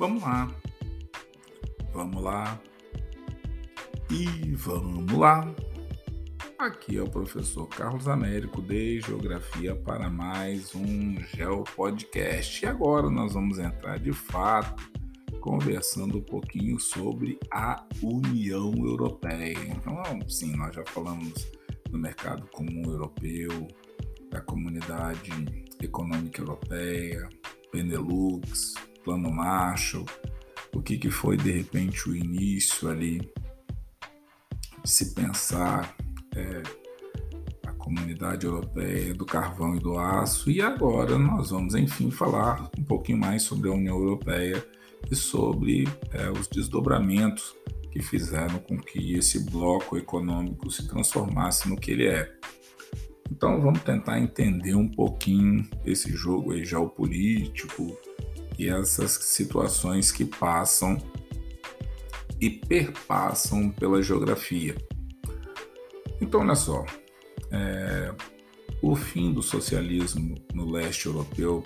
Vamos lá. Vamos lá. E vamos lá. Aqui é o professor Carlos Américo de Geografia para mais um Geo Podcast. E agora nós vamos entrar de fato conversando um pouquinho sobre a União Europeia. Então, sim, nós já falamos do mercado comum europeu, da comunidade econômica europeia, Benelux, Plano Marshall, o que, que foi de repente o início ali se pensar é, a comunidade europeia do carvão e do aço, e agora nós vamos enfim falar um pouquinho mais sobre a União Europeia e sobre é, os desdobramentos que fizeram com que esse bloco econômico se transformasse no que ele é. Então vamos tentar entender um pouquinho esse jogo aí geopolítico e essas situações que passam e perpassam pela geografia. Então olha só, é, o fim do socialismo no leste europeu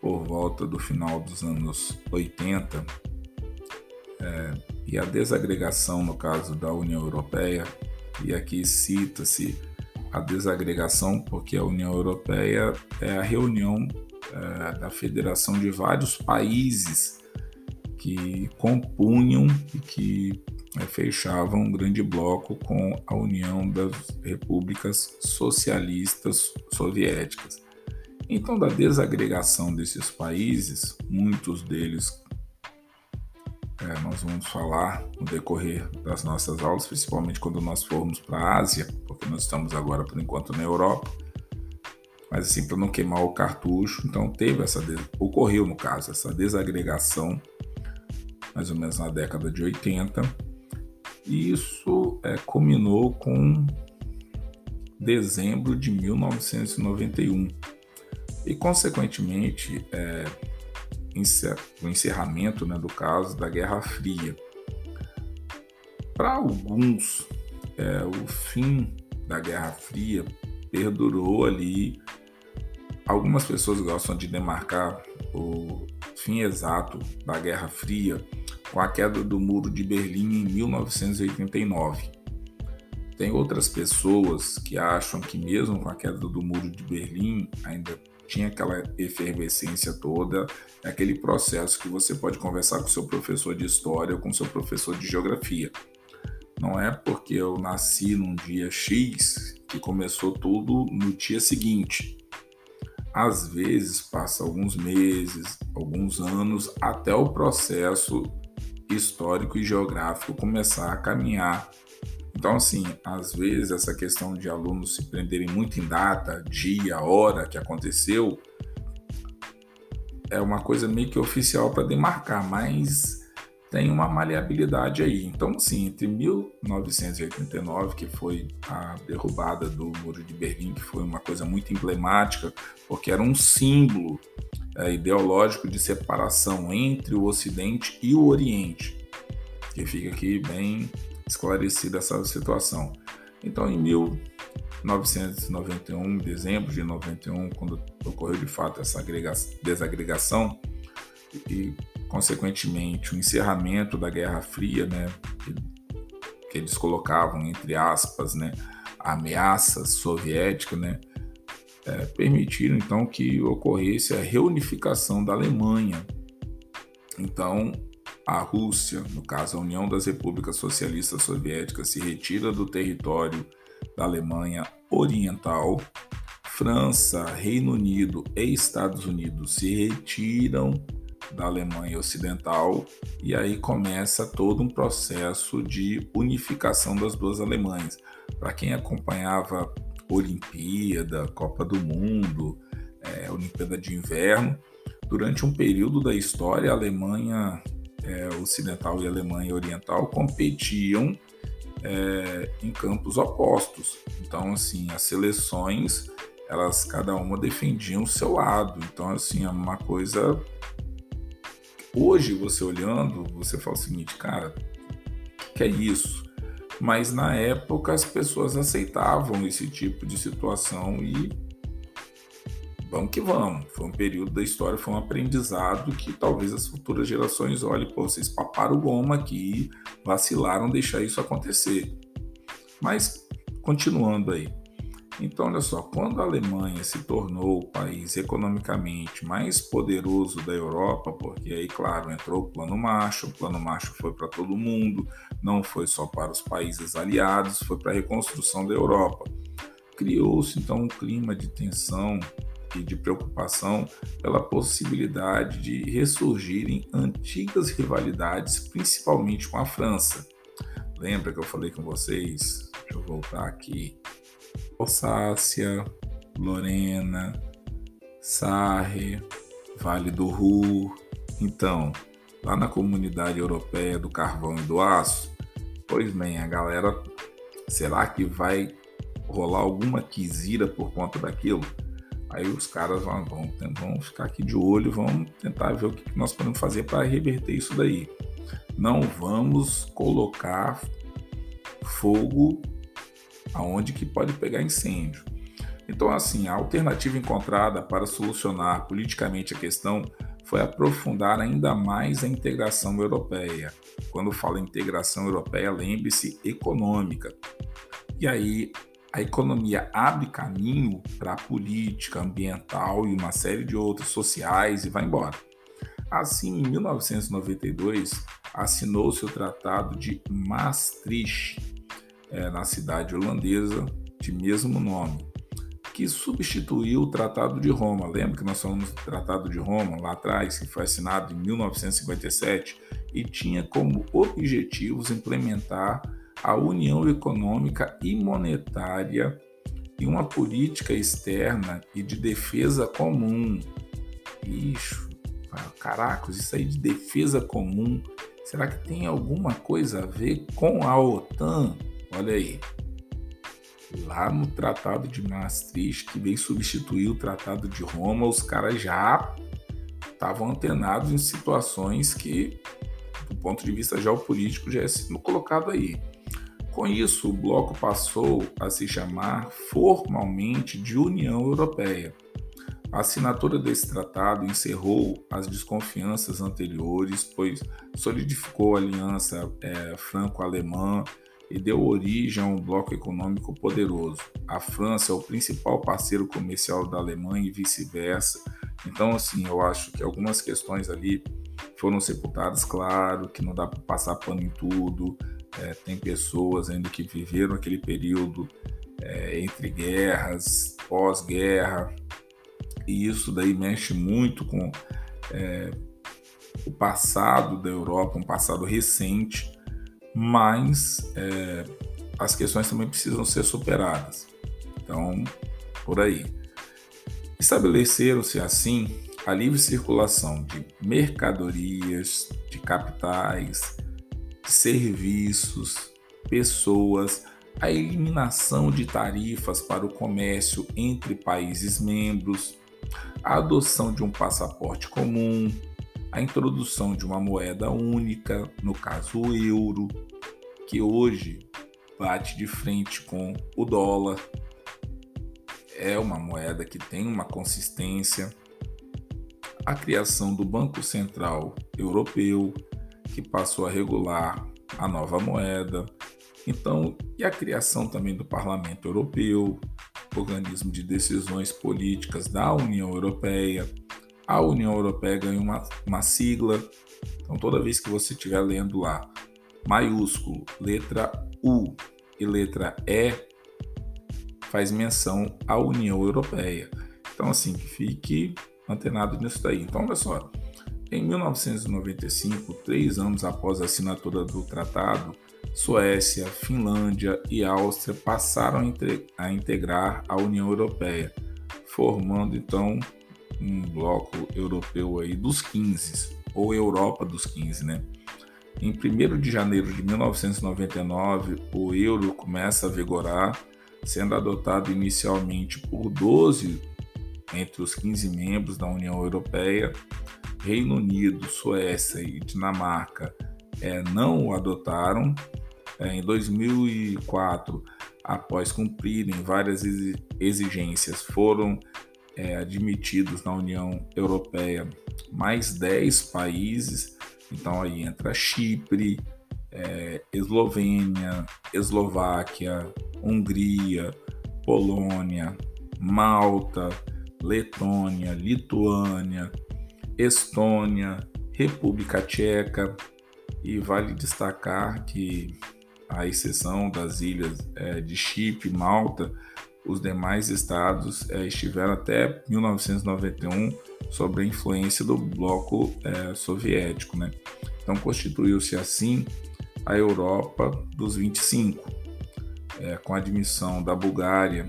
por volta do final dos anos 80 é, e a desagregação no caso da União Europeia, e aqui cita-se a desagregação porque a União Europeia é a reunião é, da federação de vários países que compunham e que é, fechavam um grande bloco com a União das Repúblicas Socialistas Soviéticas. Então, da desagregação desses países, muitos deles é, nós vamos falar no decorrer das nossas aulas, principalmente quando nós formos para a Ásia, porque nós estamos agora por enquanto na Europa. Mas assim, para não queimar o cartucho, então teve essa ocorreu no caso essa desagregação mais ou menos na década de 80. E isso é, culminou com dezembro de 1991. E, consequentemente, é, o encerramento né, do caso da Guerra Fria. Para alguns, é, o fim da Guerra Fria perdurou ali. Algumas pessoas gostam de demarcar o fim exato da Guerra Fria com a queda do Muro de Berlim em 1989. Tem outras pessoas que acham que, mesmo com a queda do Muro de Berlim, ainda tinha aquela efervescência toda, é aquele processo que você pode conversar com seu professor de história ou com seu professor de geografia. Não é porque eu nasci num dia X que começou tudo no dia seguinte. Às vezes passa alguns meses, alguns anos até o processo histórico e geográfico começar a caminhar. Então, assim, às vezes essa questão de alunos se prenderem muito em data, dia, hora que aconteceu, é uma coisa meio que oficial para demarcar, mas tem uma maleabilidade aí. Então, sim, entre 1989, que foi a derrubada do Muro de Berlim, que foi uma coisa muito emblemática, porque era um símbolo é, ideológico de separação entre o Ocidente e o Oriente, que fica aqui bem esclarecida essa situação. Então, em 1991, dezembro de 91, quando ocorreu de fato essa desagregação e, consequentemente, o encerramento da Guerra Fria, né, que, eles colocavam entre aspas, né, ameaça soviética, né, é, permitiram então que ocorresse a reunificação da Alemanha. Então, a Rússia, no caso a União das Repúblicas Socialistas Soviéticas, se retira do território da Alemanha Oriental. França, Reino Unido e Estados Unidos se retiram da Alemanha Ocidental e aí começa todo um processo de unificação das duas Alemanhas. Para quem acompanhava Olimpíada, Copa do Mundo, é, Olimpíada de Inverno, durante um período da história a Alemanha é, ocidental e Alemanha oriental competiam é, em campos opostos. Então, assim, as seleções, elas cada uma defendiam o seu lado. Então, assim, é uma coisa. Hoje, você olhando, você fala o seguinte, cara, que é isso? Mas na época as pessoas aceitavam esse tipo de situação e vamos que vamos. Foi um período da história, foi um aprendizado que talvez as futuras gerações olhem, pô, vocês paparam goma aqui, vacilaram deixar isso acontecer. Mas, continuando aí. Então, olha só, quando a Alemanha se tornou o país economicamente mais poderoso da Europa, porque aí, claro, entrou o Plano Marshall, o Plano Marshall foi para todo mundo, não foi só para os países aliados, foi para a reconstrução da Europa. Criou-se então um clima de tensão e de preocupação pela possibilidade de ressurgirem antigas rivalidades, principalmente com a França. Lembra que eu falei com vocês? Deixa eu voltar aqui. Alsácia, Lorena, Sarre, Vale do Ruhr. Então, lá na comunidade europeia do carvão e do aço, pois bem, a galera, será que vai rolar alguma quisira por conta daquilo? Aí os caras vão, vão, vão ficar aqui de olho, vão tentar ver o que nós podemos fazer para reverter isso daí. Não vamos colocar fogo aonde que pode pegar incêndio. Então, assim, a alternativa encontrada para solucionar politicamente a questão foi aprofundar ainda mais a integração europeia. Quando falo integração europeia, lembre-se econômica. E aí a economia abre caminho para a política ambiental e uma série de outras sociais e vai embora. Assim, em 1992, assinou-se o Tratado de Maastricht, é, na cidade holandesa de mesmo nome, que substituiu o Tratado de Roma. Lembra que nós falamos do Tratado de Roma lá atrás, que foi assinado em 1957 e tinha como objetivos implementar a união econômica e monetária e uma política externa e de defesa comum. Ixi, caracos, isso aí de defesa comum, será que tem alguma coisa a ver com a OTAN? Olha aí. Lá no Tratado de Maastricht, que veio substituir o Tratado de Roma, os caras já estavam antenados em situações que, do ponto de vista geopolítico, já é sendo colocado aí. Com isso, o bloco passou a se chamar formalmente de União Europeia. A assinatura desse tratado encerrou as desconfianças anteriores, pois solidificou a aliança é, franco-alemã e deu origem a um bloco econômico poderoso. A França é o principal parceiro comercial da Alemanha e vice-versa. Então, assim, eu acho que algumas questões ali foram sepultadas, claro, que não dá para passar pano em tudo. É, tem pessoas ainda que viveram aquele período é, entre guerras, pós-guerra, e isso daí mexe muito com é, o passado da Europa, um passado recente, mas é, as questões também precisam ser superadas. Então, por aí. Estabeleceram-se assim a livre circulação de mercadorias, de capitais, serviços, pessoas, a eliminação de tarifas para o comércio entre países membros, a adoção de um passaporte comum, a introdução de uma moeda única, no caso o euro, que hoje bate de frente com o dólar. É uma moeda que tem uma consistência. A criação do Banco Central Europeu, que passou a regular a nova moeda. Então, e a criação também do Parlamento Europeu, organismo de decisões políticas da União Europeia. A União Europeia ganhou uma, uma sigla. Então, toda vez que você estiver lendo lá, maiúsculo, letra U e letra E, faz menção à União Europeia. Então, assim, fique antenado nisso daí. Então, olha só, em 1995, três anos após a assinatura do tratado, Suécia, Finlândia e Áustria passaram a integrar a União Europeia, formando então um bloco europeu aí dos 15, ou Europa dos 15, né? Em 1 de janeiro de 1999, o euro começa a vigorar, sendo adotado inicialmente por 12 entre os 15 membros da União Europeia Reino Unido, Suécia e Dinamarca é, não o adotaram. É, em 2004, após cumprirem várias exigências, foram é, admitidos na União Europeia mais 10 países, então aí entra Chipre, é, Eslovênia, Eslováquia, Hungria, Polônia, Malta, Letônia, Lituânia, Estônia, República Tcheca, e vale destacar que, à exceção das ilhas é, de Chipre e Malta, os demais estados é, estiveram até 1991 sob a influência do bloco é, soviético. Né? Então, constituiu-se assim a Europa dos 25, é, com a admissão da Bulgária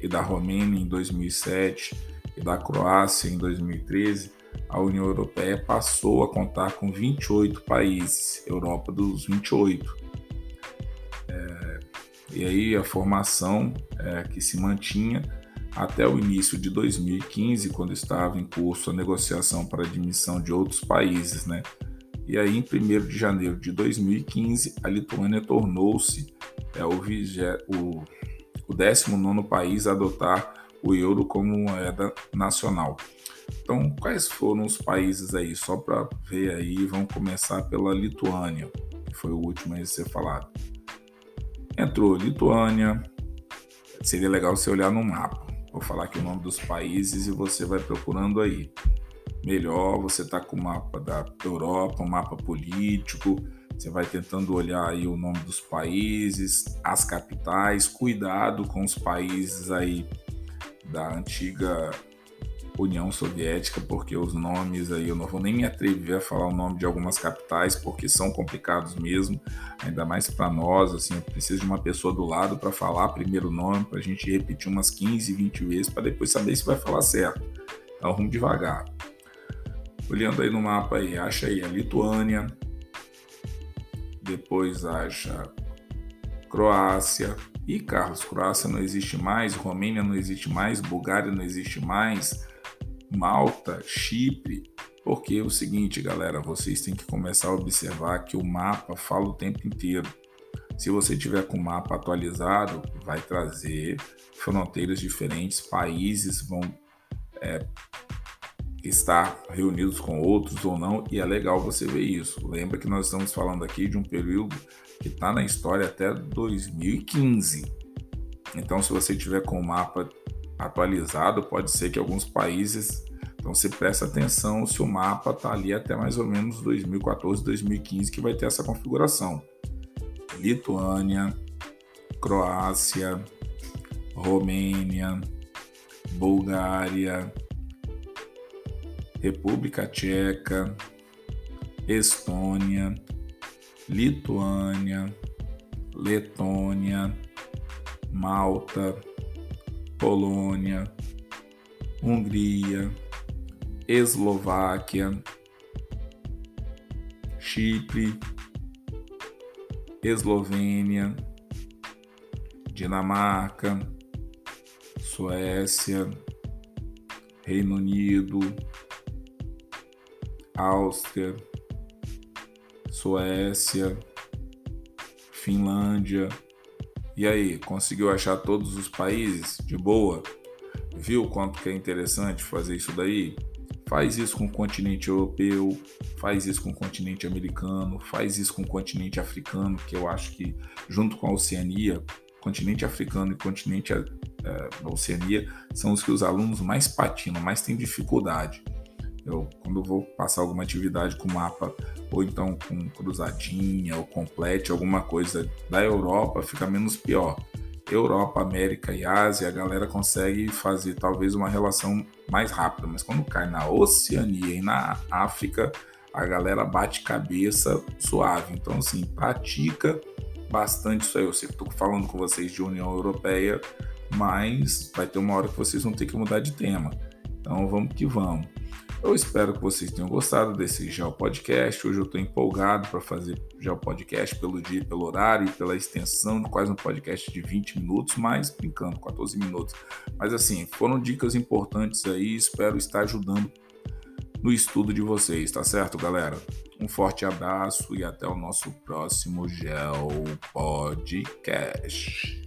e da Romênia em 2007 e da Croácia em 2013. A União Europeia passou a contar com 28 países, Europa dos 28. E aí a formação é, que se mantinha até o início de 2015, quando estava em curso a negociação para admissão de outros países, né? E aí, em 1 de janeiro de 2015, a Lituânia tornou-se é, o, o, o 19 país a adotar o euro como moeda nacional. Então, quais foram os países aí? Só para ver aí, vamos começar pela Lituânia, que foi o último a ser falado. Entrou Lituânia, seria legal você olhar no mapa. Vou falar aqui o nome dos países e você vai procurando aí. Melhor você tá com o mapa da Europa, um mapa político, você vai tentando olhar aí o nome dos países, as capitais, cuidado com os países aí da antiga União Soviética, porque os nomes aí eu não vou nem me atrever a falar o nome de algumas capitais, porque são complicados mesmo, ainda mais para nós, assim, eu preciso de uma pessoa do lado para falar primeiro o nome, para a gente repetir umas 15, 20 vezes, para depois saber se vai falar certo. Então vamos devagar. Olhando aí no mapa aí, acha aí a Lituânia, depois acha Croácia, e Carlos, Croácia não existe mais, Romênia não existe mais, Bulgária não existe mais, Malta, Chipre, porque é o seguinte, galera, vocês têm que começar a observar que o mapa fala o tempo inteiro. Se você tiver com o mapa atualizado, vai trazer fronteiras diferentes, países vão é, estar reunidos com outros ou não, e é legal você ver isso. Lembra que nós estamos falando aqui de um período que está na história até 2015. Então, se você tiver com o mapa atualizado, pode ser que alguns países. Então você presta atenção se o mapa está ali até mais ou menos 2014, 2015 que vai ter essa configuração. Lituânia, Croácia, Romênia, Bulgária, República Tcheca, Estônia, Lituânia, Letônia, Malta, Polônia, Hungria, Eslováquia, Chipre, Eslovênia, Dinamarca, Suécia, Reino Unido, Áustria, Suécia, Finlândia, e aí, conseguiu achar todos os países de boa? Viu quanto que é interessante fazer isso daí? Faz isso com o continente europeu, faz isso com o continente americano, faz isso com o continente africano, que eu acho que junto com a Oceania, continente africano e continente é, Oceania são os que os alunos mais patinam, mais têm dificuldade. Eu, quando eu vou passar alguma atividade com mapa, ou então com cruzadinha, ou complete, alguma coisa da Europa, fica menos pior. Europa, América e Ásia, a galera consegue fazer talvez uma relação mais rápida, mas quando cai na Oceania e na África, a galera bate cabeça suave. Então, assim, pratica bastante isso aí. Eu sei que estou falando com vocês de União Europeia, mas vai ter uma hora que vocês vão ter que mudar de tema. Então, vamos que vamos. Eu espero que vocês tenham gostado desse Geo Podcast. Hoje eu estou empolgado para fazer Geo Podcast pelo dia, pelo horário e pela extensão de quase um podcast de 20 minutos, mas brincando, 14 minutos. Mas assim, foram dicas importantes aí, espero estar ajudando no estudo de vocês, tá certo, galera? Um forte abraço e até o nosso próximo Geo Podcast.